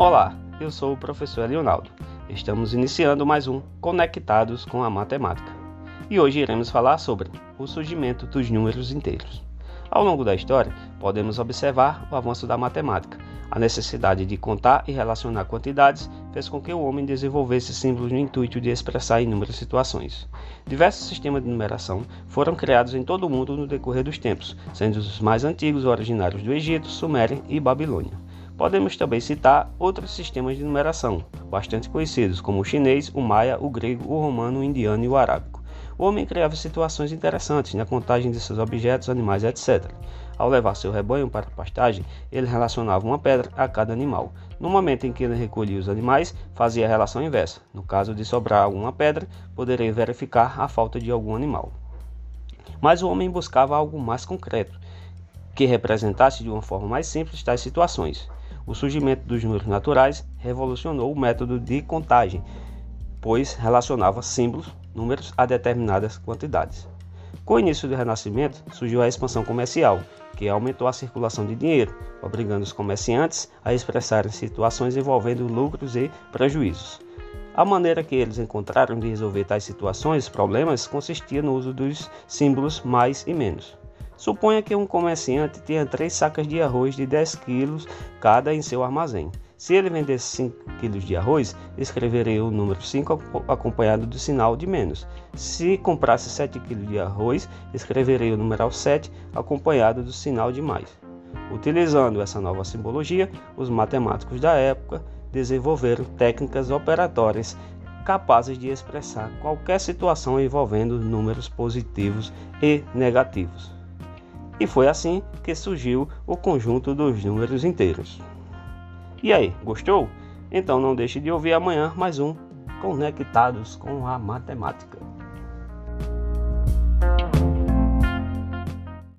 Olá, eu sou o professor Leonardo. Estamos iniciando mais um Conectados com a Matemática. E hoje iremos falar sobre o surgimento dos números inteiros. Ao longo da história, podemos observar o avanço da matemática. A necessidade de contar e relacionar quantidades fez com que o homem desenvolvesse símbolos no intuito de expressar inúmeras situações. Diversos sistemas de numeração foram criados em todo o mundo no decorrer dos tempos, sendo os mais antigos originários do Egito, Suméria e Babilônia. Podemos também citar outros sistemas de numeração, bastante conhecidos, como o chinês, o maia, o grego, o romano, o indiano e o arábico. O homem criava situações interessantes na contagem de seus objetos, animais, etc. Ao levar seu rebanho para a pastagem, ele relacionava uma pedra a cada animal. No momento em que ele recolhia os animais, fazia a relação inversa. No caso de sobrar alguma pedra, poderia verificar a falta de algum animal. Mas o homem buscava algo mais concreto, que representasse de uma forma mais simples tais situações. O surgimento dos números naturais revolucionou o método de contagem, pois relacionava símbolos números a determinadas quantidades. Com o início do Renascimento, surgiu a expansão comercial, que aumentou a circulação de dinheiro, obrigando os comerciantes a expressarem situações envolvendo lucros e prejuízos. A maneira que eles encontraram de resolver tais situações e problemas consistia no uso dos símbolos mais e menos. Suponha que um comerciante tenha três sacas de arroz de 10 quilos cada em seu armazém. Se ele vendesse 5 kg de arroz, escreveria o número 5 acompanhado do sinal de menos. Se comprasse 7 kg de arroz, escreveria o numeral 7 acompanhado do sinal de mais. Utilizando essa nova simbologia, os matemáticos da época desenvolveram técnicas operatórias capazes de expressar qualquer situação envolvendo números positivos e negativos. E foi assim que surgiu o conjunto dos números inteiros. E aí, gostou? Então não deixe de ouvir amanhã mais um Conectados com a Matemática.